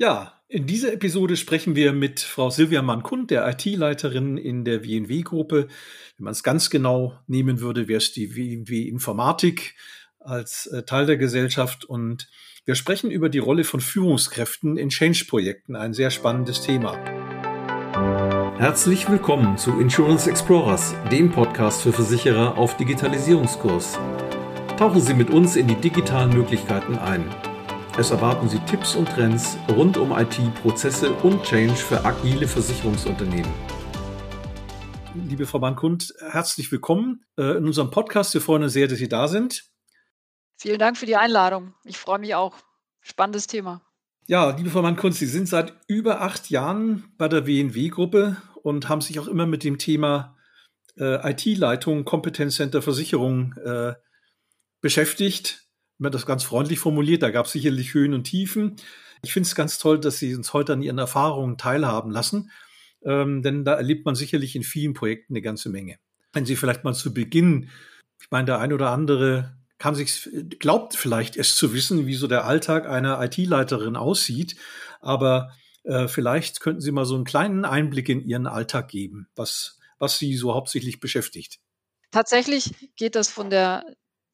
Ja, in dieser Episode sprechen wir mit Frau Silvia Mann-Kund, der IT-Leiterin in der WNW-Gruppe. Wenn man es ganz genau nehmen würde, wäre es die WNW Informatik als äh, Teil der Gesellschaft. Und wir sprechen über die Rolle von Führungskräften in Change-Projekten, ein sehr spannendes Thema. Herzlich willkommen zu Insurance Explorers, dem Podcast für Versicherer auf Digitalisierungskurs. Tauchen Sie mit uns in die digitalen Möglichkeiten ein. Es erwarten Sie Tipps und Trends rund um IT, Prozesse und Change für agile Versicherungsunternehmen. Liebe Frau Bankund, herzlich willkommen äh, in unserem Podcast. Wir freuen uns sehr, dass Sie da sind. Vielen Dank für die Einladung. Ich freue mich auch. Spannendes Thema. Ja, liebe Frau Mann-Kunz, Sie sind seit über acht Jahren bei der WNW-Gruppe und haben sich auch immer mit dem Thema äh, IT-Leitung, Kompetenzcenter, Versicherung äh, beschäftigt man das ganz freundlich formuliert. Da gab es sicherlich Höhen und Tiefen. Ich finde es ganz toll, dass Sie uns heute an Ihren Erfahrungen teilhaben lassen, ähm, denn da erlebt man sicherlich in vielen Projekten eine ganze Menge. Wenn Sie vielleicht mal zu Beginn, ich meine, der ein oder andere kann sich, glaubt vielleicht es zu wissen, wie so der Alltag einer IT-Leiterin aussieht, aber äh, vielleicht könnten Sie mal so einen kleinen Einblick in Ihren Alltag geben, was, was Sie so hauptsächlich beschäftigt. Tatsächlich geht das von der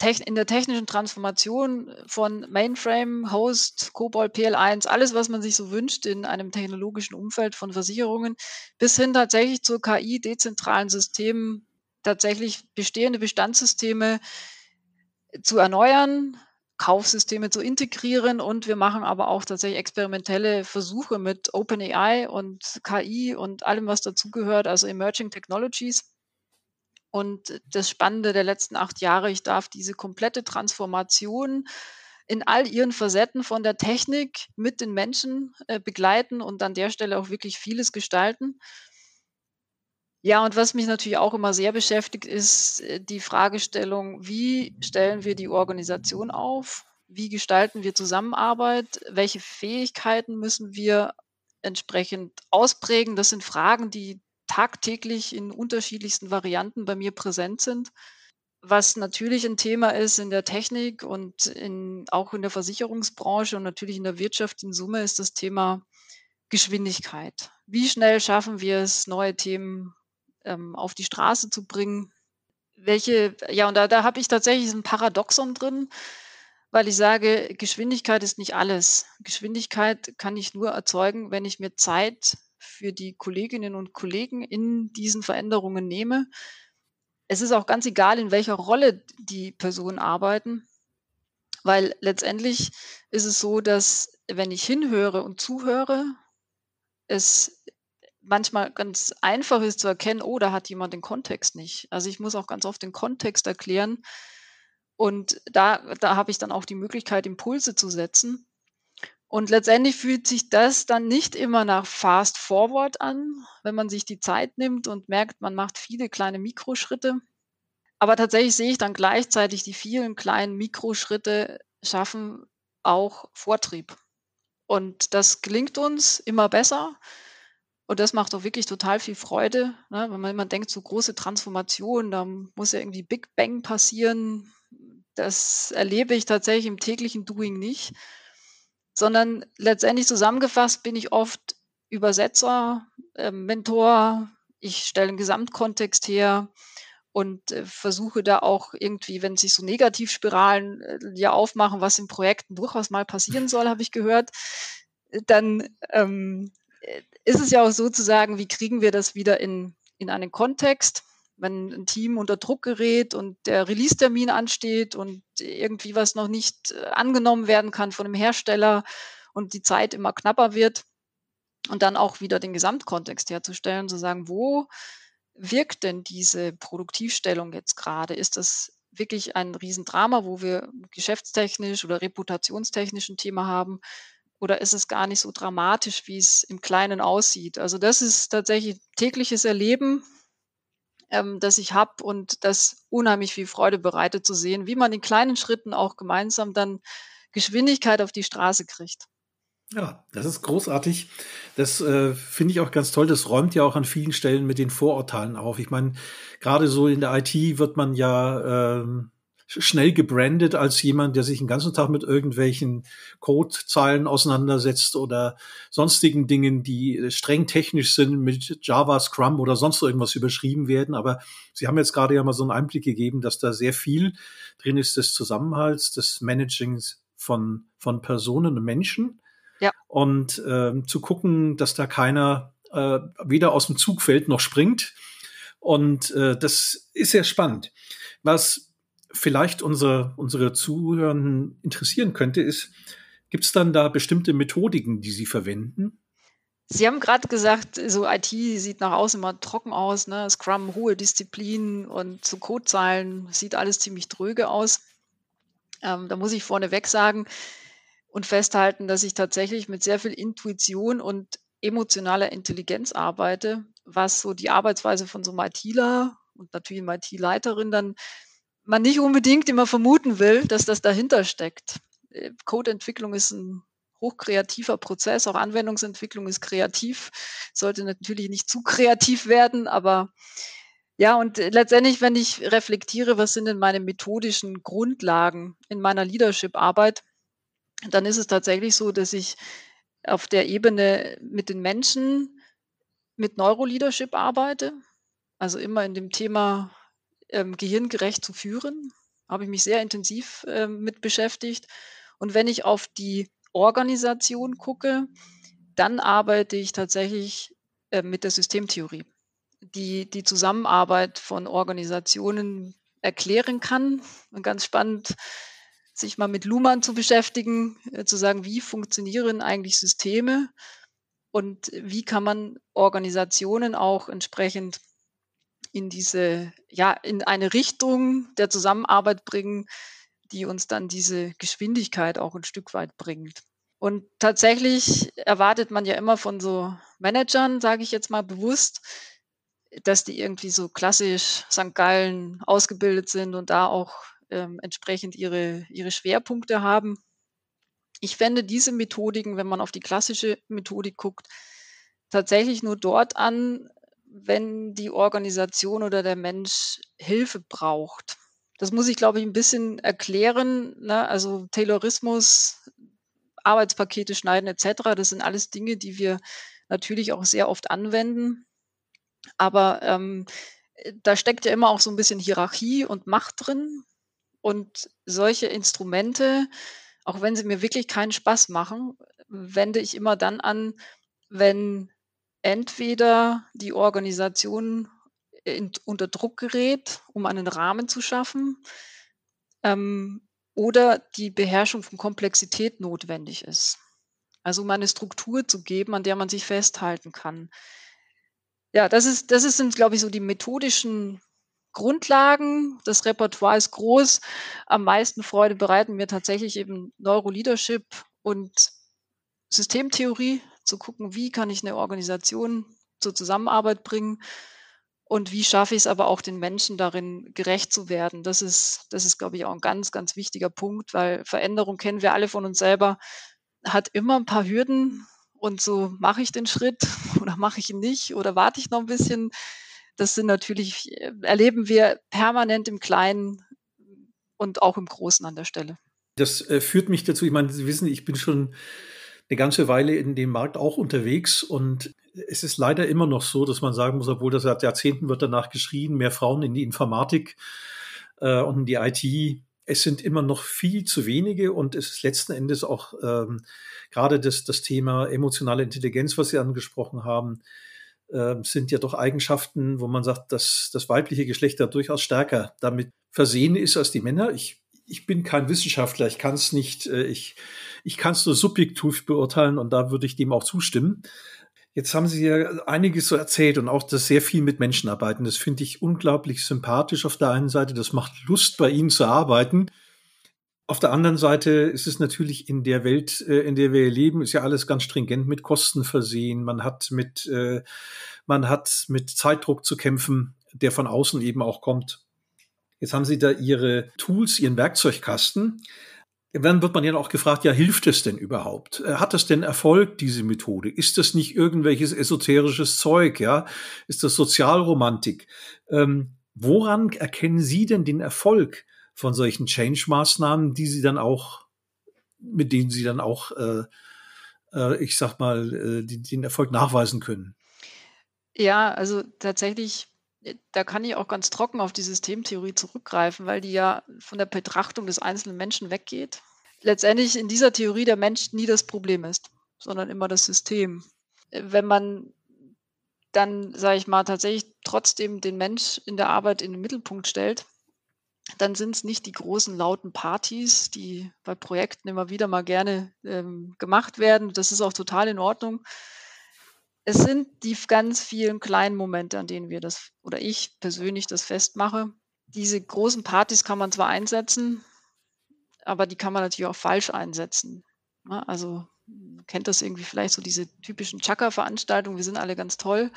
in der technischen Transformation von Mainframe, Host, COBOL, PL1, alles, was man sich so wünscht in einem technologischen Umfeld von Versicherungen, bis hin tatsächlich zur KI, dezentralen Systemen, tatsächlich bestehende Bestandssysteme zu erneuern, Kaufsysteme zu integrieren und wir machen aber auch tatsächlich experimentelle Versuche mit OpenAI und KI und allem, was dazugehört, also Emerging Technologies und das Spannende der letzten acht Jahre, ich darf diese komplette Transformation in all ihren Facetten von der Technik mit den Menschen äh, begleiten und an der Stelle auch wirklich vieles gestalten. Ja, und was mich natürlich auch immer sehr beschäftigt, ist äh, die Fragestellung, wie stellen wir die Organisation auf? Wie gestalten wir Zusammenarbeit? Welche Fähigkeiten müssen wir entsprechend ausprägen? Das sind Fragen, die tagtäglich in unterschiedlichsten Varianten bei mir präsent sind. Was natürlich ein Thema ist in der Technik und in, auch in der Versicherungsbranche und natürlich in der Wirtschaft in Summe ist das Thema Geschwindigkeit. Wie schnell schaffen wir es, neue Themen ähm, auf die Straße zu bringen? Welche, ja, und da, da habe ich tatsächlich ein Paradoxon drin, weil ich sage, Geschwindigkeit ist nicht alles. Geschwindigkeit kann ich nur erzeugen, wenn ich mir Zeit für die Kolleginnen und Kollegen in diesen Veränderungen nehme. Es ist auch ganz egal, in welcher Rolle die Personen arbeiten, weil letztendlich ist es so, dass wenn ich hinhöre und zuhöre, es manchmal ganz einfach ist zu erkennen, oh, da hat jemand den Kontext nicht. Also ich muss auch ganz oft den Kontext erklären. Und da, da habe ich dann auch die Möglichkeit, Impulse zu setzen. Und letztendlich fühlt sich das dann nicht immer nach Fast Forward an, wenn man sich die Zeit nimmt und merkt, man macht viele kleine Mikroschritte. Aber tatsächlich sehe ich dann gleichzeitig die vielen kleinen Mikroschritte schaffen auch Vortrieb. Und das gelingt uns immer besser. Und das macht auch wirklich total viel Freude, ne? wenn man immer denkt, so große Transformation, da muss ja irgendwie Big Bang passieren. Das erlebe ich tatsächlich im täglichen Doing nicht sondern letztendlich zusammengefasst bin ich oft Übersetzer, äh, Mentor, ich stelle einen Gesamtkontext her und äh, versuche da auch irgendwie, wenn sich so Negativspiralen äh, ja aufmachen, was in Projekten durchaus mal passieren soll, habe ich gehört, dann ähm, ist es ja auch sozusagen, wie kriegen wir das wieder in, in einen Kontext? Wenn ein Team unter Druck gerät und der Release-Termin ansteht und irgendwie was noch nicht äh, angenommen werden kann von dem Hersteller und die Zeit immer knapper wird und dann auch wieder den Gesamtkontext herzustellen, zu sagen, wo wirkt denn diese Produktivstellung jetzt gerade? Ist das wirklich ein Riesendrama, wo wir geschäftstechnisch oder reputationstechnisch ein Thema haben? Oder ist es gar nicht so dramatisch, wie es im Kleinen aussieht? Also das ist tatsächlich tägliches Erleben ähm, das ich habe und das unheimlich viel Freude bereitet zu sehen, wie man in kleinen Schritten auch gemeinsam dann Geschwindigkeit auf die Straße kriegt. Ja, das ist großartig. Das äh, finde ich auch ganz toll. Das räumt ja auch an vielen Stellen mit den Vorurteilen auf. Ich meine, gerade so in der IT wird man ja ähm, schnell gebrandet als jemand, der sich den ganzen Tag mit irgendwelchen Codezeilen auseinandersetzt oder sonstigen Dingen, die streng technisch sind, mit Java, Scrum oder sonst irgendwas überschrieben werden. Aber Sie haben jetzt gerade ja mal so einen Einblick gegeben, dass da sehr viel drin ist des Zusammenhalts, des Managings von, von Personen und Menschen. Ja. Und äh, zu gucken, dass da keiner äh, weder aus dem Zug fällt noch springt. Und äh, das ist sehr spannend. Was vielleicht unsere, unsere Zuhörenden interessieren könnte, ist, gibt es dann da bestimmte Methodiken, die Sie verwenden? Sie haben gerade gesagt, so IT sieht nach außen immer trocken aus, ne? Scrum, hohe Disziplin und zu Codezeilen sieht alles ziemlich dröge aus. Ähm, da muss ich vorneweg sagen und festhalten, dass ich tatsächlich mit sehr viel Intuition und emotionaler Intelligenz arbeite, was so die Arbeitsweise von so einem ITler und natürlich einer IT-Leiterin dann man nicht unbedingt immer vermuten will, dass das dahinter steckt. Äh, Codeentwicklung ist ein hochkreativer Prozess, auch Anwendungsentwicklung ist kreativ, sollte natürlich nicht zu kreativ werden, aber ja, und letztendlich, wenn ich reflektiere, was sind denn meine methodischen Grundlagen in meiner Leadership-Arbeit, dann ist es tatsächlich so, dass ich auf der Ebene mit den Menschen mit Neuroleadership arbeite, also immer in dem Thema ähm, gehirngerecht zu führen. Habe ich mich sehr intensiv äh, mit beschäftigt. Und wenn ich auf die Organisation gucke, dann arbeite ich tatsächlich äh, mit der Systemtheorie, die die Zusammenarbeit von Organisationen erklären kann. Und ganz spannend, sich mal mit Luhmann zu beschäftigen, äh, zu sagen, wie funktionieren eigentlich Systeme und wie kann man Organisationen auch entsprechend in diese, ja, in eine Richtung der Zusammenarbeit bringen, die uns dann diese Geschwindigkeit auch ein Stück weit bringt. Und tatsächlich erwartet man ja immer von so Managern, sage ich jetzt mal bewusst, dass die irgendwie so klassisch St. Gallen ausgebildet sind und da auch ähm, entsprechend ihre, ihre Schwerpunkte haben. Ich fände diese Methodiken, wenn man auf die klassische Methodik guckt, tatsächlich nur dort an, wenn die Organisation oder der Mensch Hilfe braucht. Das muss ich, glaube ich, ein bisschen erklären. Ne? Also Taylorismus, Arbeitspakete schneiden etc., das sind alles Dinge, die wir natürlich auch sehr oft anwenden. Aber ähm, da steckt ja immer auch so ein bisschen Hierarchie und Macht drin. Und solche Instrumente, auch wenn sie mir wirklich keinen Spaß machen, wende ich immer dann an, wenn entweder die Organisation in, unter Druck gerät, um einen Rahmen zu schaffen, ähm, oder die Beherrschung von Komplexität notwendig ist. Also um eine Struktur zu geben, an der man sich festhalten kann. Ja, das ist, das sind, glaube ich, so die methodischen Grundlagen. Das Repertoire ist groß. Am meisten Freude bereiten mir tatsächlich eben Neuroleadership und Systemtheorie, zu gucken, wie kann ich eine Organisation zur Zusammenarbeit bringen und wie schaffe ich es aber auch den Menschen darin gerecht zu werden. Das ist, das ist, glaube ich, auch ein ganz, ganz wichtiger Punkt, weil Veränderung kennen wir alle von uns selber, hat immer ein paar Hürden und so mache ich den Schritt oder mache ich ihn nicht oder warte ich noch ein bisschen. Das sind natürlich, äh, erleben wir permanent im Kleinen und auch im Großen an der Stelle. Das äh, führt mich dazu, ich meine, Sie wissen, ich bin schon eine ganze Weile in dem Markt auch unterwegs und es ist leider immer noch so, dass man sagen muss, obwohl das seit Jahrzehnten wird danach geschrien, mehr Frauen in die Informatik äh, und in die IT. Es sind immer noch viel zu wenige und es ist letzten Endes auch ähm, gerade das, das Thema emotionale Intelligenz, was Sie angesprochen haben, äh, sind ja doch Eigenschaften, wo man sagt, dass das weibliche Geschlecht da durchaus stärker damit versehen ist als die Männer. Ich, ich bin kein Wissenschaftler, ich kann es nicht, äh, ich ich kann es nur subjektiv beurteilen und da würde ich dem auch zustimmen. Jetzt haben Sie ja einiges so erzählt und auch, dass sehr viel mit Menschen arbeiten. Das finde ich unglaublich sympathisch auf der einen Seite. Das macht Lust, bei Ihnen zu arbeiten. Auf der anderen Seite ist es natürlich in der Welt, äh, in der wir leben, ist ja alles ganz stringent mit Kosten versehen. Man hat mit, äh, man hat mit Zeitdruck zu kämpfen, der von außen eben auch kommt. Jetzt haben Sie da Ihre Tools, Ihren Werkzeugkasten. Dann wird man ja auch gefragt, ja, hilft es denn überhaupt? Äh, hat es denn Erfolg, diese Methode? Ist das nicht irgendwelches esoterisches Zeug, ja? Ist das Sozialromantik? Ähm, woran erkennen Sie denn den Erfolg von solchen Change-Maßnahmen, die sie dann auch, mit denen sie dann auch, äh, äh, ich sag mal, äh, die, den Erfolg nachweisen können. Ja, also tatsächlich, da kann ich auch ganz trocken auf die Systemtheorie zurückgreifen, weil die ja von der Betrachtung des einzelnen Menschen weggeht. Letztendlich in dieser Theorie der Mensch nie das Problem ist, sondern immer das System. Wenn man dann, sage ich mal, tatsächlich trotzdem den Mensch in der Arbeit in den Mittelpunkt stellt, dann sind es nicht die großen lauten Partys, die bei Projekten immer wieder mal gerne ähm, gemacht werden. Das ist auch total in Ordnung. Es sind die ganz vielen kleinen Momente, an denen wir das oder ich persönlich das festmache. Diese großen Partys kann man zwar einsetzen, aber die kann man natürlich auch falsch einsetzen. Ne? Also kennt das irgendwie vielleicht so diese typischen Chaka-Veranstaltungen, wir sind alle ganz toll.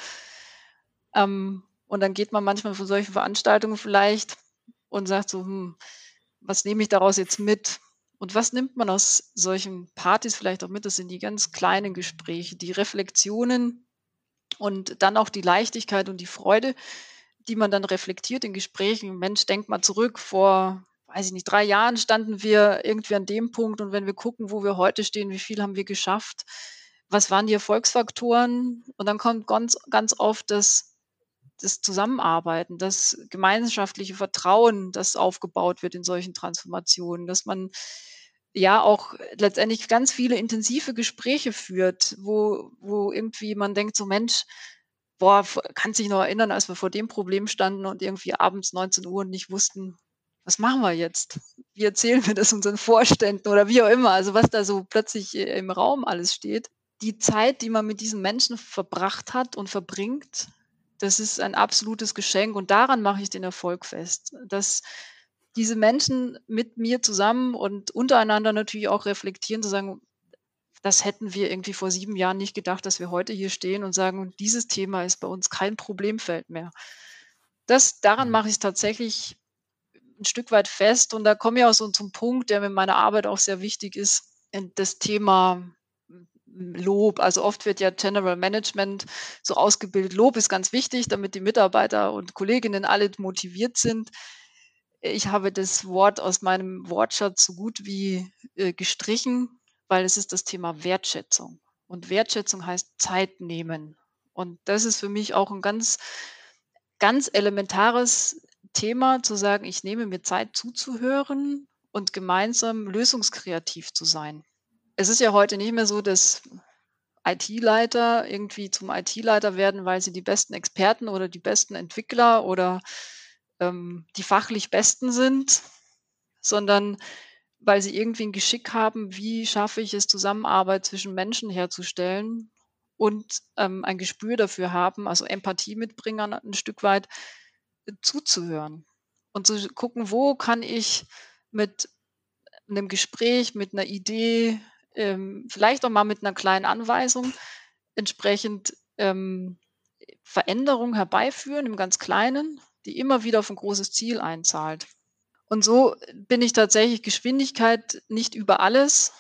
Ähm, und dann geht man manchmal von solchen Veranstaltungen vielleicht und sagt so, hm, was nehme ich daraus jetzt mit? Und was nimmt man aus solchen Partys vielleicht auch mit? Das sind die ganz kleinen Gespräche, die Reflexionen und dann auch die Leichtigkeit und die Freude, die man dann reflektiert in Gesprächen. Mensch, denk mal zurück, vor, weiß ich nicht, drei Jahren standen wir irgendwie an dem Punkt und wenn wir gucken, wo wir heute stehen, wie viel haben wir geschafft, was waren die Erfolgsfaktoren? Und dann kommt ganz, ganz oft das das Zusammenarbeiten, das gemeinschaftliche Vertrauen, das aufgebaut wird in solchen Transformationen, dass man ja auch letztendlich ganz viele intensive Gespräche führt, wo, wo irgendwie man denkt, so Mensch, boah, kann sich noch erinnern, als wir vor dem Problem standen und irgendwie abends 19 Uhr und nicht wussten, was machen wir jetzt? Wie erzählen wir das unseren Vorständen oder wie auch immer? Also was da so plötzlich äh, im Raum alles steht. Die Zeit, die man mit diesen Menschen verbracht hat und verbringt, das ist ein absolutes Geschenk und daran mache ich den Erfolg fest, dass diese Menschen mit mir zusammen und untereinander natürlich auch reflektieren, zu sagen, das hätten wir irgendwie vor sieben Jahren nicht gedacht, dass wir heute hier stehen und sagen, dieses Thema ist bei uns kein Problemfeld mehr. Das, daran mhm. mache ich es tatsächlich ein Stück weit fest und da komme ich auch so zum Punkt, der mir in meiner Arbeit auch sehr wichtig ist, das Thema Lob. Also oft wird ja General Management so ausgebildet. Lob ist ganz wichtig, damit die Mitarbeiter und Kolleginnen alle motiviert sind. Ich habe das Wort aus meinem Wortschatz so gut wie äh, gestrichen, weil es ist das Thema Wertschätzung. Und Wertschätzung heißt Zeit nehmen. Und das ist für mich auch ein ganz, ganz elementares Thema, zu sagen, ich nehme mir Zeit zuzuhören und gemeinsam lösungskreativ zu sein es ist ja heute nicht mehr so, dass IT-Leiter irgendwie zum IT-Leiter werden, weil sie die besten Experten oder die besten Entwickler oder ähm, die fachlich Besten sind, sondern weil sie irgendwie ein Geschick haben, wie schaffe ich es, Zusammenarbeit zwischen Menschen herzustellen und ähm, ein Gespür dafür haben, also Empathie mitbringen ein Stück weit äh, zuzuhören und zu gucken, wo kann ich mit einem Gespräch, mit einer Idee, ähm, vielleicht auch mal mit einer kleinen Anweisung entsprechend ähm, Veränderung herbeiführen im ganz Kleinen, die immer wieder auf ein großes Ziel einzahlt. Und so bin ich tatsächlich Geschwindigkeit nicht über alles,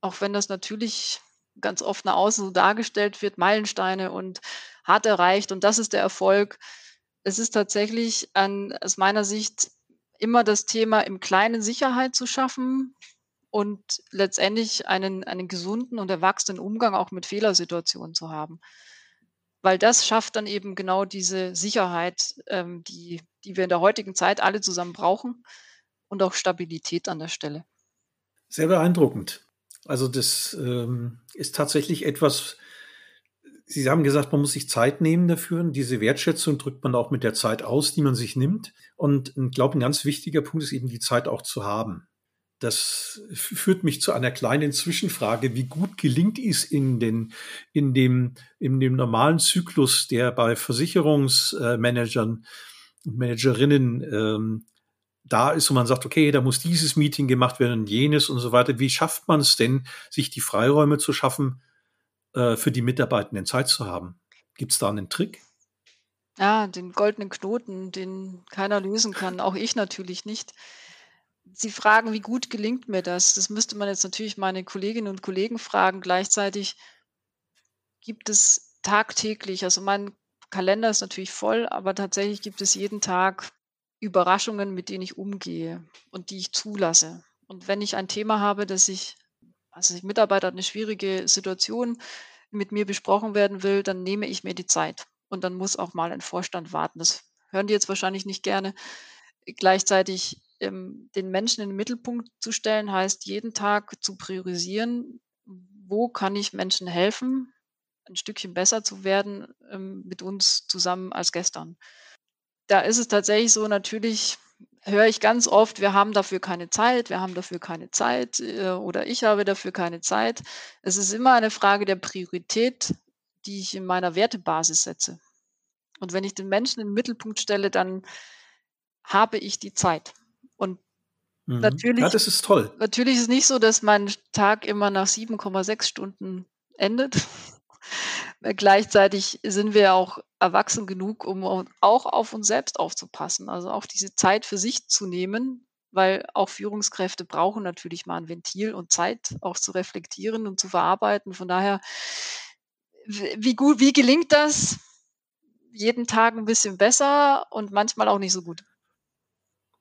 auch wenn das natürlich ganz oft nach außen so dargestellt wird, Meilensteine und hart erreicht und das ist der Erfolg. Es ist tatsächlich an, aus meiner Sicht immer das Thema, im Kleinen Sicherheit zu schaffen, und letztendlich einen, einen gesunden und erwachsenen Umgang auch mit Fehlersituationen zu haben. Weil das schafft dann eben genau diese Sicherheit, ähm, die, die wir in der heutigen Zeit alle zusammen brauchen und auch Stabilität an der Stelle. Sehr beeindruckend. Also das ähm, ist tatsächlich etwas, Sie haben gesagt, man muss sich Zeit nehmen dafür. Und diese Wertschätzung drückt man auch mit der Zeit aus, die man sich nimmt. Und ich glaube, ein ganz wichtiger Punkt ist eben die Zeit auch zu haben. Das führt mich zu einer kleinen Zwischenfrage. Wie gut gelingt es in, den, in, dem, in dem normalen Zyklus, der bei Versicherungsmanagern und Managerinnen ähm, da ist und man sagt, okay, da muss dieses Meeting gemacht werden und jenes und so weiter. Wie schafft man es denn, sich die Freiräume zu schaffen, äh, für die Mitarbeitenden Zeit zu haben? Gibt es da einen Trick? Ja, den goldenen Knoten, den keiner lösen kann, auch ich natürlich nicht. Sie fragen, wie gut gelingt mir das? Das müsste man jetzt natürlich meine Kolleginnen und Kollegen fragen. Gleichzeitig gibt es tagtäglich, also mein Kalender ist natürlich voll, aber tatsächlich gibt es jeden Tag Überraschungen, mit denen ich umgehe und die ich zulasse. Und wenn ich ein Thema habe, dass ich, also ich Mitarbeiter hat eine schwierige Situation mit mir besprochen werden will, dann nehme ich mir die Zeit. Und dann muss auch mal ein Vorstand warten. Das hören die jetzt wahrscheinlich nicht gerne. Gleichzeitig ähm, den Menschen in den Mittelpunkt zu stellen, heißt jeden Tag zu priorisieren, wo kann ich Menschen helfen, ein Stückchen besser zu werden ähm, mit uns zusammen als gestern. Da ist es tatsächlich so, natürlich höre ich ganz oft, wir haben dafür keine Zeit, wir haben dafür keine Zeit äh, oder ich habe dafür keine Zeit. Es ist immer eine Frage der Priorität, die ich in meiner Wertebasis setze. Und wenn ich den Menschen in den Mittelpunkt stelle, dann habe ich die Zeit. Mhm. natürlich, Ja, das ist toll. natürlich ist es nicht so, dass mein Tag immer nach 7,6 Stunden endet. Gleichzeitig sind wir auch erwachsen genug, um auch auf uns selbst aufzupassen. Also auch diese Zeit für sich zu nehmen, weil auch Führungskräfte brauchen natürlich mal ein Ventil und Zeit, auch zu reflektieren und zu verarbeiten. Von daher, wie gut, wie gelingt das? Jeden Tag ein bisschen besser und manchmal auch nicht so gut.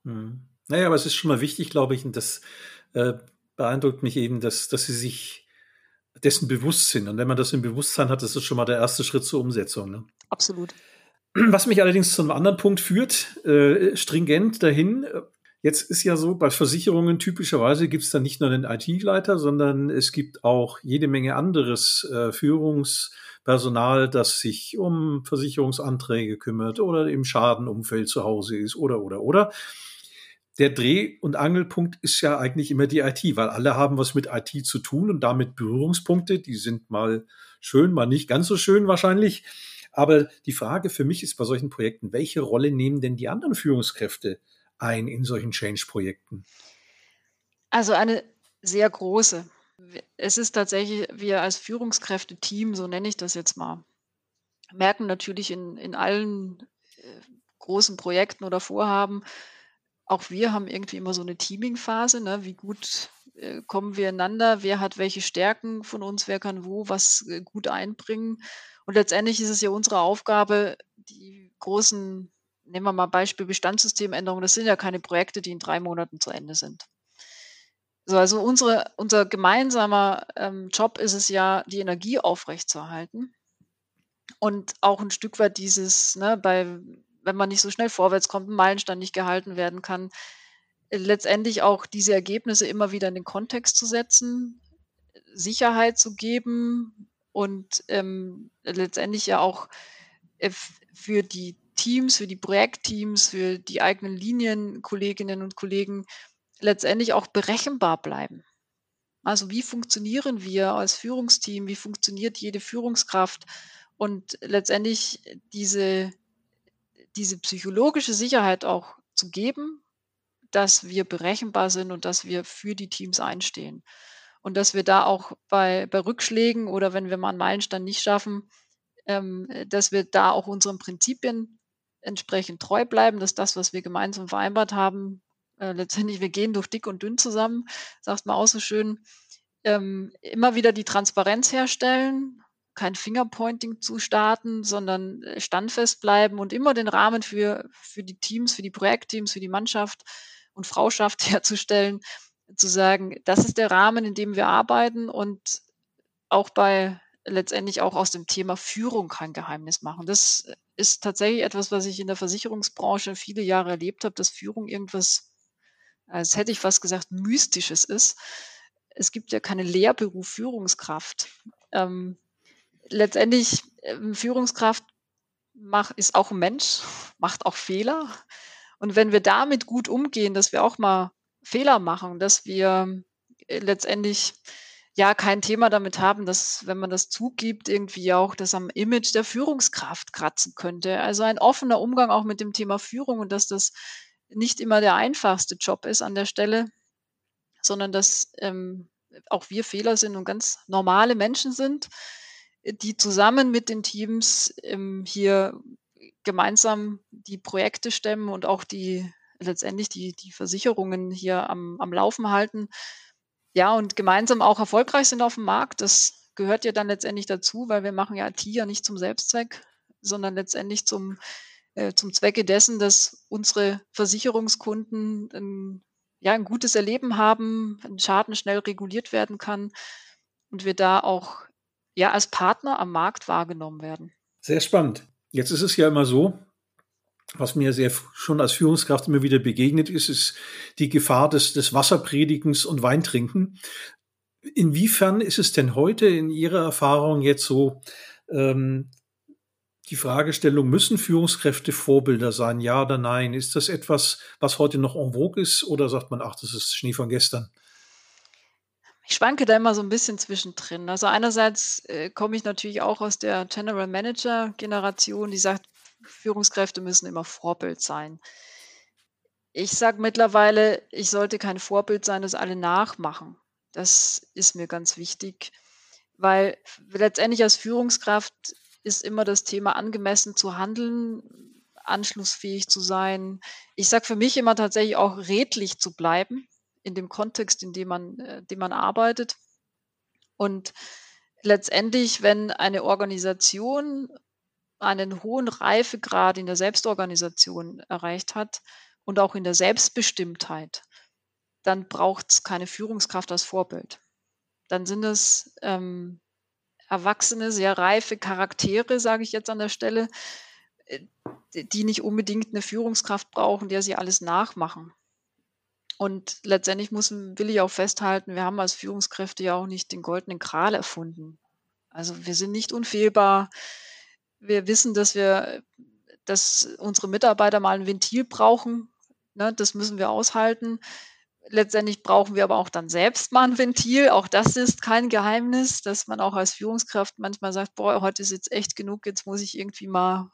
Mhm. Naja, aber es ist schon mal wichtig, glaube ich, und das äh, beeindruckt mich eben, dass, dass sie sich dessen bewusst sind. Und wenn man das im Bewusstsein hat, das ist schon mal der erste Schritt zur Umsetzung. Ne? Absolut. Was mich allerdings zu einem anderen Punkt führt, äh, stringent dahin. Jetzt ist ja so, bei Versicherungen typischerweise gibt es da nicht nur den IT-Leiter, sondern es gibt auch jede Menge anderes äh, Führungspersonal, das sich um Versicherungsanträge kümmert oder im Schadenumfeld zu Hause ist oder, oder, oder der Dreh- und Angelpunkt ist ja eigentlich immer die IT, weil alle haben was mit IT zu tun und damit Berührungspunkte, die sind mal schön, mal nicht ganz so schön wahrscheinlich. Aber die Frage für mich ist bei solchen Projekten, welche Rolle nehmen denn die anderen Führungskräfte ein in solchen Change-Projekten? Also eine sehr große. Es ist tatsächlich, wir als Führungskräfte-Team, so nenne ich das jetzt mal, merken natürlich in, in allen äh, großen Projekten oder Vorhaben, auch wir haben irgendwie immer so eine Teaming-Phase, ne? Wie gut äh, kommen wir einander? Wer hat welche Stärken von uns? Wer kann wo was äh, gut einbringen? Und letztendlich ist es ja unsere Aufgabe, die großen, nehmen wir mal Beispiel Bestandssystemänderungen, das sind ja keine Projekte, die in drei Monaten zu Ende sind. So, also unsere, unser gemeinsamer ähm, Job ist es ja, die Energie aufrechtzuerhalten und auch ein Stück weit dieses, ne, bei wenn man nicht so schnell vorwärts kommt, ein Meilenstein nicht gehalten werden kann, letztendlich auch diese Ergebnisse immer wieder in den Kontext zu setzen, Sicherheit zu geben und ähm, letztendlich ja auch äh, für die Teams, für die Projektteams, für die eigenen Linienkolleginnen und Kollegen letztendlich auch berechenbar bleiben. Also wie funktionieren wir als Führungsteam, wie funktioniert jede Führungskraft und letztendlich diese diese psychologische Sicherheit auch zu geben, dass wir berechenbar sind und dass wir für die Teams einstehen. Und dass wir da auch bei, bei Rückschlägen oder wenn wir mal einen Meilenstein nicht schaffen, ähm, dass wir da auch unseren Prinzipien entsprechend treu bleiben, dass das, was wir gemeinsam vereinbart haben, äh, letztendlich, wir gehen durch dick und dünn zusammen, sagt man auch so schön, ähm, immer wieder die Transparenz herstellen, kein Fingerpointing zu starten, sondern äh, standfest bleiben und immer den Rahmen für, für die Teams, für die Projektteams, für die Mannschaft und Frauschaft herzustellen, zu sagen, das ist der Rahmen, in dem wir arbeiten und auch bei letztendlich auch aus dem Thema Führung kein Geheimnis machen. Das ist tatsächlich etwas, was ich in der Versicherungsbranche viele Jahre erlebt habe, dass Führung irgendwas, als hätte ich fast gesagt, mystisches ist. Es gibt ja keine Lehrberuf Führungskraft. Ähm, letztendlich ähm, Führungskraft macht, ist auch ein Mensch, macht auch Fehler. Und wenn wir damit gut umgehen, dass wir auch mal Fehler machen, dass wir äh, letztendlich ja kein Thema damit haben, dass, wenn man das zugibt, irgendwie auch das am Image der Führungskraft kratzen könnte. Also ein offener Umgang auch mit dem Thema Führung und dass das nicht immer der einfachste Job ist an der Stelle, sondern dass ähm, auch wir Fehler sind und ganz normale Menschen sind, die zusammen mit den Teams ähm, hier gemeinsam die Projekte stemmen und auch die letztendlich die, die Versicherungen hier am, am Laufen halten. Ja, und gemeinsam auch erfolgreich sind auf dem Markt. Das gehört ja dann letztendlich dazu, weil wir machen ja IT ja nicht zum Selbstzweck, sondern letztendlich zum äh, zum Zwecke dessen, dass unsere Versicherungskunden ein, ja, ein gutes Erleben haben, ein Schaden schnell reguliert werden kann und wir da auch ja als Partner am Markt wahrgenommen werden. Sehr spannend. Jetzt ist es ja immer so, was mir sehr schon als Führungskraft immer wieder begegnet ist, ist die Gefahr des, des Wasserpredigens und Weintrinken. Inwiefern ist es denn heute in Ihrer Erfahrung jetzt so, ähm, die Fragestellung, müssen Führungskräfte Vorbilder sein, ja oder nein? Ist das etwas, was heute noch en vogue ist oder sagt man, ach, das ist Schnee von gestern? Ich schwanke da immer so ein bisschen zwischendrin. Also einerseits äh, komme ich natürlich auch aus der General Manager Generation, die sagt, Führungskräfte müssen immer Vorbild sein. Ich sage mittlerweile, ich sollte kein Vorbild sein, das alle nachmachen. Das ist mir ganz wichtig, weil letztendlich als Führungskraft ist immer das Thema angemessen zu handeln, anschlussfähig zu sein. Ich sage für mich immer tatsächlich auch redlich zu bleiben in dem Kontext, in dem man, äh, dem man arbeitet. Und letztendlich, wenn eine Organisation einen hohen Reifegrad in der Selbstorganisation erreicht hat und auch in der Selbstbestimmtheit, dann braucht es keine Führungskraft als Vorbild. Dann sind es ähm, erwachsene, sehr reife Charaktere, sage ich jetzt an der Stelle, äh, die nicht unbedingt eine Führungskraft brauchen, der sie alles nachmachen. Und letztendlich muss, will ich auch festhalten, wir haben als Führungskräfte ja auch nicht den goldenen Kral erfunden. Also wir sind nicht unfehlbar. Wir wissen, dass wir, dass unsere Mitarbeiter mal ein Ventil brauchen. Ne, das müssen wir aushalten. Letztendlich brauchen wir aber auch dann selbst mal ein Ventil. Auch das ist kein Geheimnis, dass man auch als Führungskraft manchmal sagt, boah, heute ist jetzt echt genug, jetzt muss ich irgendwie mal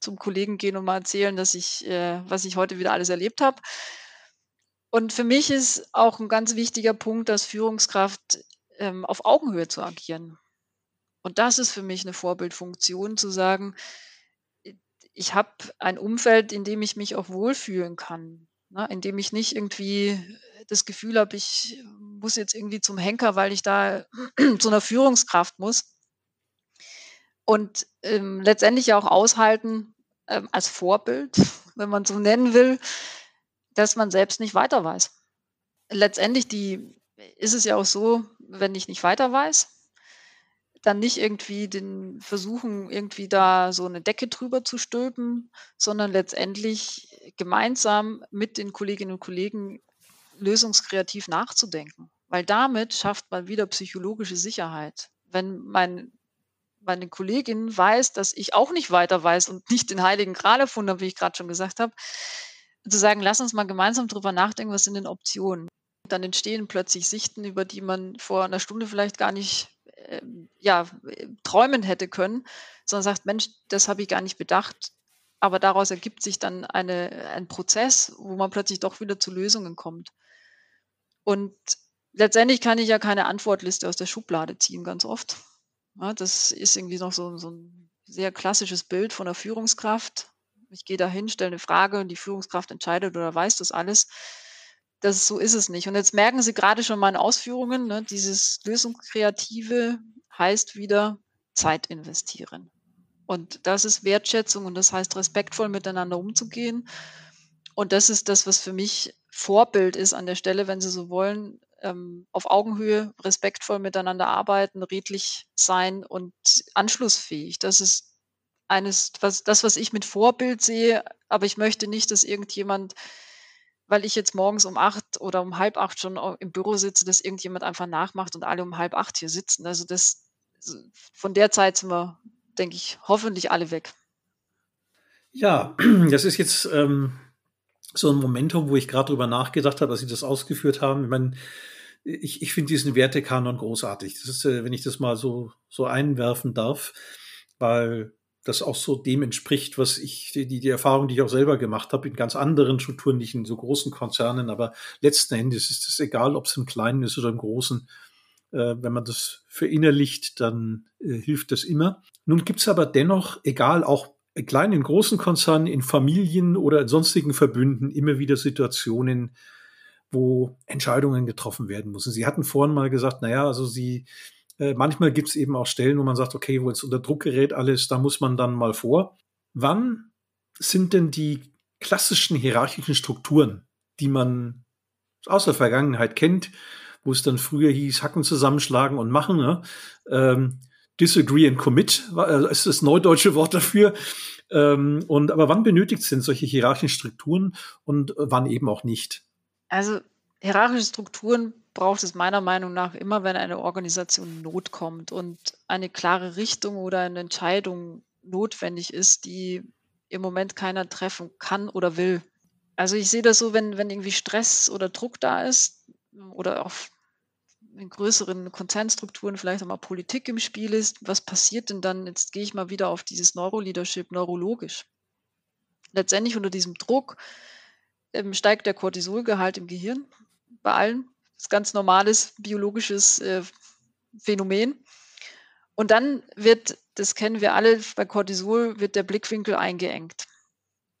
zum Kollegen gehen und mal erzählen, dass ich, äh, was ich heute wieder alles erlebt habe. Und für mich ist auch ein ganz wichtiger Punkt, als Führungskraft ähm, auf Augenhöhe zu agieren. Und das ist für mich eine Vorbildfunktion, zu sagen, ich habe ein Umfeld, in dem ich mich auch wohlfühlen kann, ne? in dem ich nicht irgendwie das Gefühl habe, ich muss jetzt irgendwie zum Henker, weil ich da zu einer Führungskraft muss. Und ähm, letztendlich auch aushalten ähm, als Vorbild, wenn man so nennen will, dass man selbst nicht weiter weiß. Letztendlich die, ist es ja auch so, wenn ich nicht weiter weiß, dann nicht irgendwie den versuchen, irgendwie da so eine Decke drüber zu stülpen, sondern letztendlich gemeinsam mit den Kolleginnen und Kollegen lösungskreativ nachzudenken. Weil damit schafft man wieder psychologische Sicherheit. Wenn mein, meine Kollegin weiß, dass ich auch nicht weiter weiß und nicht den heiligen Gral erfunden habe, wie ich gerade schon gesagt habe, zu sagen, lass uns mal gemeinsam drüber nachdenken, was sind denn Optionen? Dann entstehen plötzlich Sichten, über die man vor einer Stunde vielleicht gar nicht äh, ja, träumen hätte können, sondern sagt, Mensch, das habe ich gar nicht bedacht. Aber daraus ergibt sich dann eine, ein Prozess, wo man plötzlich doch wieder zu Lösungen kommt. Und letztendlich kann ich ja keine Antwortliste aus der Schublade ziehen, ganz oft. Ja, das ist irgendwie noch so, so ein sehr klassisches Bild von der Führungskraft. Ich gehe da hin, stelle eine Frage und die Führungskraft entscheidet oder weiß das alles. Das, so ist es nicht. Und jetzt merken Sie gerade schon meine Ausführungen, ne, dieses Lösungskreative heißt wieder Zeit investieren. Und das ist Wertschätzung und das heißt respektvoll miteinander umzugehen. Und das ist das, was für mich Vorbild ist an der Stelle, wenn Sie so wollen, ähm, auf Augenhöhe, respektvoll miteinander arbeiten, redlich sein und anschlussfähig. Das ist eines, was, das, was ich mit Vorbild sehe, aber ich möchte nicht, dass irgendjemand, weil ich jetzt morgens um acht oder um halb acht schon im Büro sitze, dass irgendjemand einfach nachmacht und alle um halb acht hier sitzen. Also das, von der Zeit sind wir, denke ich, hoffentlich alle weg. Ja, das ist jetzt ähm, so ein Momentum, wo ich gerade drüber nachgedacht habe, als Sie das ausgeführt haben. Ich meine, ich, ich finde diesen Wertekanon großartig. Das ist, äh, wenn ich das mal so, so einwerfen darf, weil das auch so dem entspricht, was ich, die, die Erfahrung, die ich auch selber gemacht habe, in ganz anderen Strukturen, nicht in so großen Konzernen, aber letzten Endes ist es egal, ob es im Kleinen ist oder im Großen. Äh, wenn man das verinnerlicht, dann äh, hilft das immer. Nun gibt es aber dennoch, egal auch in kleinen, großen Konzernen, in Familien oder in sonstigen Verbünden, immer wieder Situationen, wo Entscheidungen getroffen werden müssen. Sie hatten vorhin mal gesagt, naja, also Sie, äh, manchmal gibt es eben auch Stellen, wo man sagt, okay, wo jetzt unter Druck gerät alles, da muss man dann mal vor. Wann sind denn die klassischen hierarchischen Strukturen, die man aus der Vergangenheit kennt, wo es dann früher hieß, Hacken zusammenschlagen und machen. Ne? Ähm, disagree and commit äh, ist das neudeutsche Wort dafür. Ähm, und aber wann benötigt denn solche hierarchischen Strukturen und wann eben auch nicht? Also hierarchische Strukturen braucht es meiner Meinung nach immer, wenn eine Organisation in Not kommt und eine klare Richtung oder eine Entscheidung notwendig ist, die im Moment keiner treffen kann oder will. Also ich sehe das so, wenn, wenn irgendwie Stress oder Druck da ist oder auch in größeren Konzernstrukturen vielleicht auch mal Politik im Spiel ist, was passiert denn dann? Jetzt gehe ich mal wieder auf dieses Neuroleadership neurologisch. Letztendlich unter diesem Druck ähm, steigt der Cortisolgehalt im Gehirn bei allen. Das ist ganz normales biologisches äh, Phänomen. Und dann wird, das kennen wir alle, bei Cortisol wird der Blickwinkel eingeengt.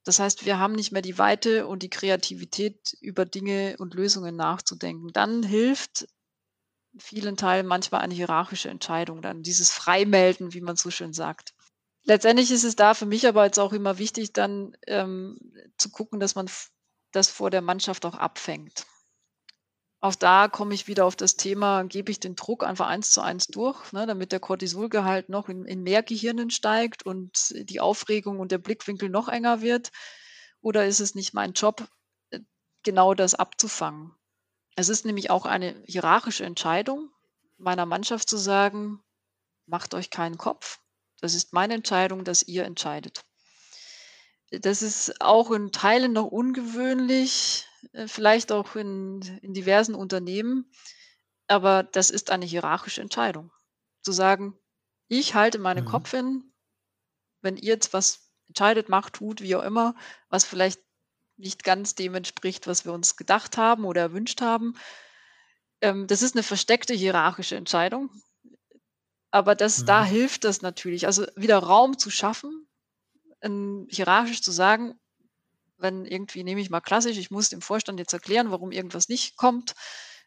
Das heißt, wir haben nicht mehr die Weite und die Kreativität, über Dinge und Lösungen nachzudenken. Dann hilft vielen Teilen manchmal eine hierarchische Entscheidung, dann dieses Freimelden, wie man so schön sagt. Letztendlich ist es da für mich aber jetzt auch immer wichtig, dann ähm, zu gucken, dass man das vor der Mannschaft auch abfängt. Auch da komme ich wieder auf das Thema, gebe ich den Druck einfach eins zu eins durch, ne, damit der Cortisolgehalt noch in, in mehr Gehirnen steigt und die Aufregung und der Blickwinkel noch enger wird? Oder ist es nicht mein Job, äh, genau das abzufangen? Es ist nämlich auch eine hierarchische Entscheidung meiner Mannschaft zu sagen, macht euch keinen Kopf. Das ist meine Entscheidung, dass ihr entscheidet. Das ist auch in Teilen noch ungewöhnlich, vielleicht auch in, in diversen Unternehmen, aber das ist eine hierarchische Entscheidung. Zu sagen, ich halte meinen mhm. Kopf hin, wenn ihr jetzt was entscheidet, macht, tut, wie auch immer, was vielleicht nicht ganz dem entspricht, was wir uns gedacht haben oder erwünscht haben. Ähm, das ist eine versteckte hierarchische Entscheidung. Aber das, mhm. da hilft das natürlich. Also wieder Raum zu schaffen, ähm, hierarchisch zu sagen, wenn irgendwie, nehme ich mal klassisch, ich muss dem Vorstand jetzt erklären, warum irgendwas nicht kommt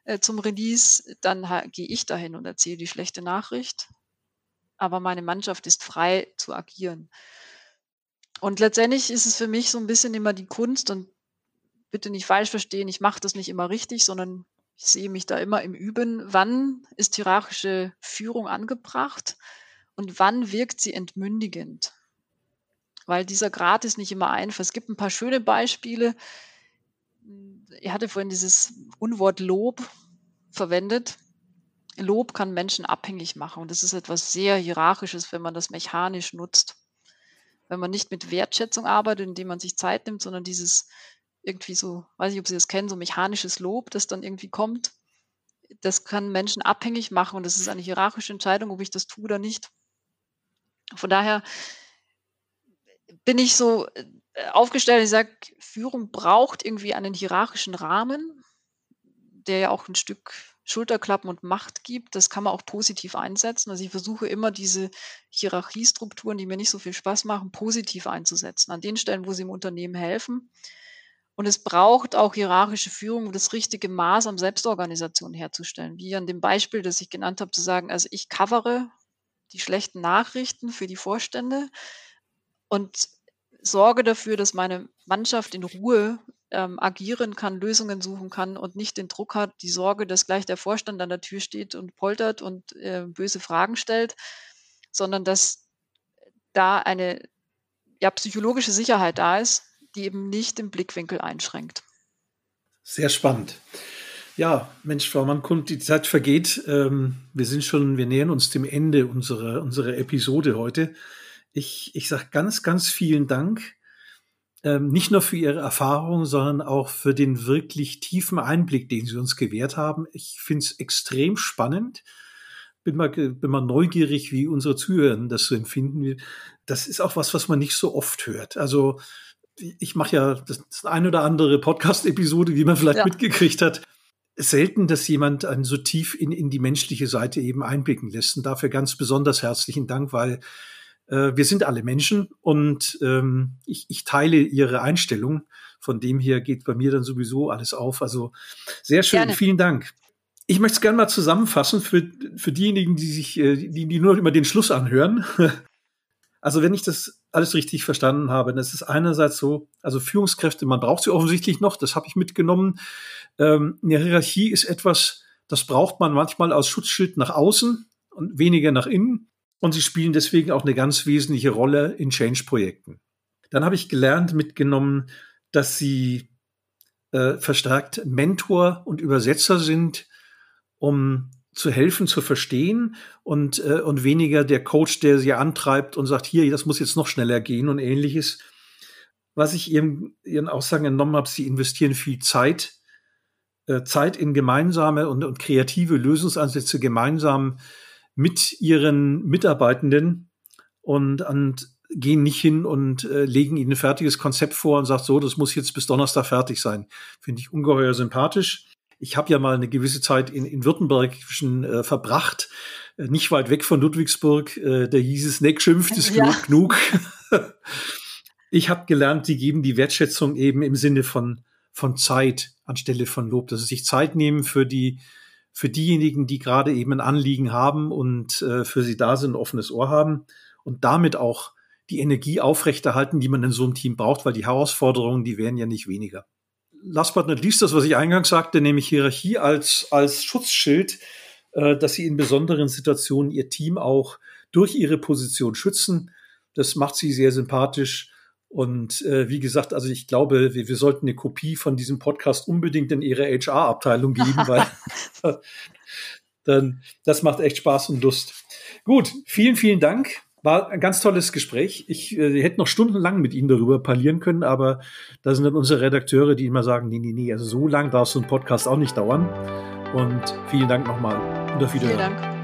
äh, zum Release, dann gehe ich dahin und erzähle die schlechte Nachricht. Aber meine Mannschaft ist frei zu agieren. Und letztendlich ist es für mich so ein bisschen immer die Kunst und bitte nicht falsch verstehen, ich mache das nicht immer richtig, sondern ich sehe mich da immer im Üben, wann ist hierarchische Führung angebracht und wann wirkt sie entmündigend weil dieser Grad ist nicht immer einfach. Es gibt ein paar schöne Beispiele. Ihr hatte vorhin dieses Unwort Lob verwendet. Lob kann Menschen abhängig machen und das ist etwas sehr Hierarchisches, wenn man das mechanisch nutzt. Wenn man nicht mit Wertschätzung arbeitet, indem man sich Zeit nimmt, sondern dieses irgendwie so, weiß ich, ob Sie das kennen, so mechanisches Lob, das dann irgendwie kommt, das kann Menschen abhängig machen und das ist eine hierarchische Entscheidung, ob ich das tue oder nicht. Von daher bin ich so äh, aufgestellt, ich sage, Führung braucht irgendwie einen hierarchischen Rahmen, der ja auch ein Stück Schulterklappen und Macht gibt. Das kann man auch positiv einsetzen. Also ich versuche immer diese Hierarchiestrukturen, die mir nicht so viel Spaß machen, positiv einzusetzen. An den Stellen, wo sie im Unternehmen helfen. Und es braucht auch hierarchische Führung, um das richtige Maß an Selbstorganisation herzustellen. Wie an dem Beispiel, das ich genannt habe, zu sagen, also ich covere die schlechten Nachrichten für die Vorstände und sorge dafür, dass meine Mannschaft in Ruhe ähm, agieren kann, Lösungen suchen kann und nicht den Druck hat, die Sorge, dass gleich der Vorstand an der Tür steht und poltert und äh, böse Fragen stellt, sondern dass da eine ja, psychologische Sicherheit da ist, die eben nicht den Blickwinkel einschränkt. Sehr spannend. Ja, Mensch, Frau Mannkund, die Zeit vergeht. Ähm, wir sind schon, wir nähern uns dem Ende unserer, unserer Episode heute. Ich, ich sage ganz, ganz vielen Dank. Ähm, nicht nur für Ihre Erfahrung, sondern auch für den wirklich tiefen Einblick, den Sie uns gewährt haben. Ich finde es extrem spannend. Bin mal, bin mal neugierig, wie unsere Zuhörer das so empfinden. Das ist auch was, was man nicht so oft hört. Also ich mache ja das, das ein oder andere Podcast-Episode, wie man vielleicht ja. mitgekriegt hat. Selten, dass jemand einen so tief in, in die menschliche Seite eben einblicken lässt. Und dafür ganz besonders herzlichen Dank, weil wir sind alle Menschen und ähm, ich, ich teile ihre Einstellung. Von dem her geht bei mir dann sowieso alles auf. Also sehr schön, gerne. vielen Dank. Ich möchte es gerne mal zusammenfassen für, für diejenigen, die sich, äh, die, die nur immer den Schluss anhören. Also wenn ich das alles richtig verstanden habe, dann ist es einerseits so, also Führungskräfte, man braucht sie offensichtlich noch, das habe ich mitgenommen. Ähm, eine Hierarchie ist etwas, das braucht man manchmal als Schutzschild nach außen und weniger nach innen. Und sie spielen deswegen auch eine ganz wesentliche Rolle in Change-Projekten. Dann habe ich gelernt, mitgenommen, dass sie äh, verstärkt Mentor und Übersetzer sind, um zu helfen, zu verstehen und, äh, und weniger der Coach, der sie antreibt und sagt, hier, das muss jetzt noch schneller gehen und ähnliches. Was ich ihren, ihren Aussagen entnommen habe, sie investieren viel Zeit, äh, Zeit in gemeinsame und, und kreative Lösungsansätze gemeinsam mit ihren Mitarbeitenden und, und gehen nicht hin und äh, legen ihnen ein fertiges Konzept vor und sagt so, das muss jetzt bis Donnerstag fertig sein. Finde ich ungeheuer sympathisch. Ich habe ja mal eine gewisse Zeit in, in Württemberg schon, äh, verbracht, äh, nicht weit weg von Ludwigsburg. Äh, da hieß es, Neck schimpft ist ja. genug. ich habe gelernt, die geben die Wertschätzung eben im Sinne von, von Zeit anstelle von Lob, dass sie sich Zeit nehmen für die für diejenigen, die gerade eben ein Anliegen haben und äh, für sie da sind, ein offenes Ohr haben und damit auch die Energie aufrechterhalten, die man in so einem Team braucht, weil die Herausforderungen, die werden ja nicht weniger. Last but not least, das, was ich eingangs sagte, nämlich Hierarchie als, als Schutzschild, äh, dass sie in besonderen Situationen ihr Team auch durch ihre Position schützen. Das macht sie sehr sympathisch. Und äh, wie gesagt, also ich glaube, wir, wir sollten eine Kopie von diesem Podcast unbedingt in ihre HR-Abteilung geben, weil dann das macht echt Spaß und Lust. Gut, vielen, vielen Dank. War ein ganz tolles Gespräch. Ich äh, hätte noch stundenlang mit Ihnen darüber parlieren können, aber da sind dann unsere Redakteure, die immer sagen, nee, nee, nee, also so lang darf so ein Podcast auch nicht dauern. Und vielen Dank nochmal und auf Wiedersehen. Vielen Dank.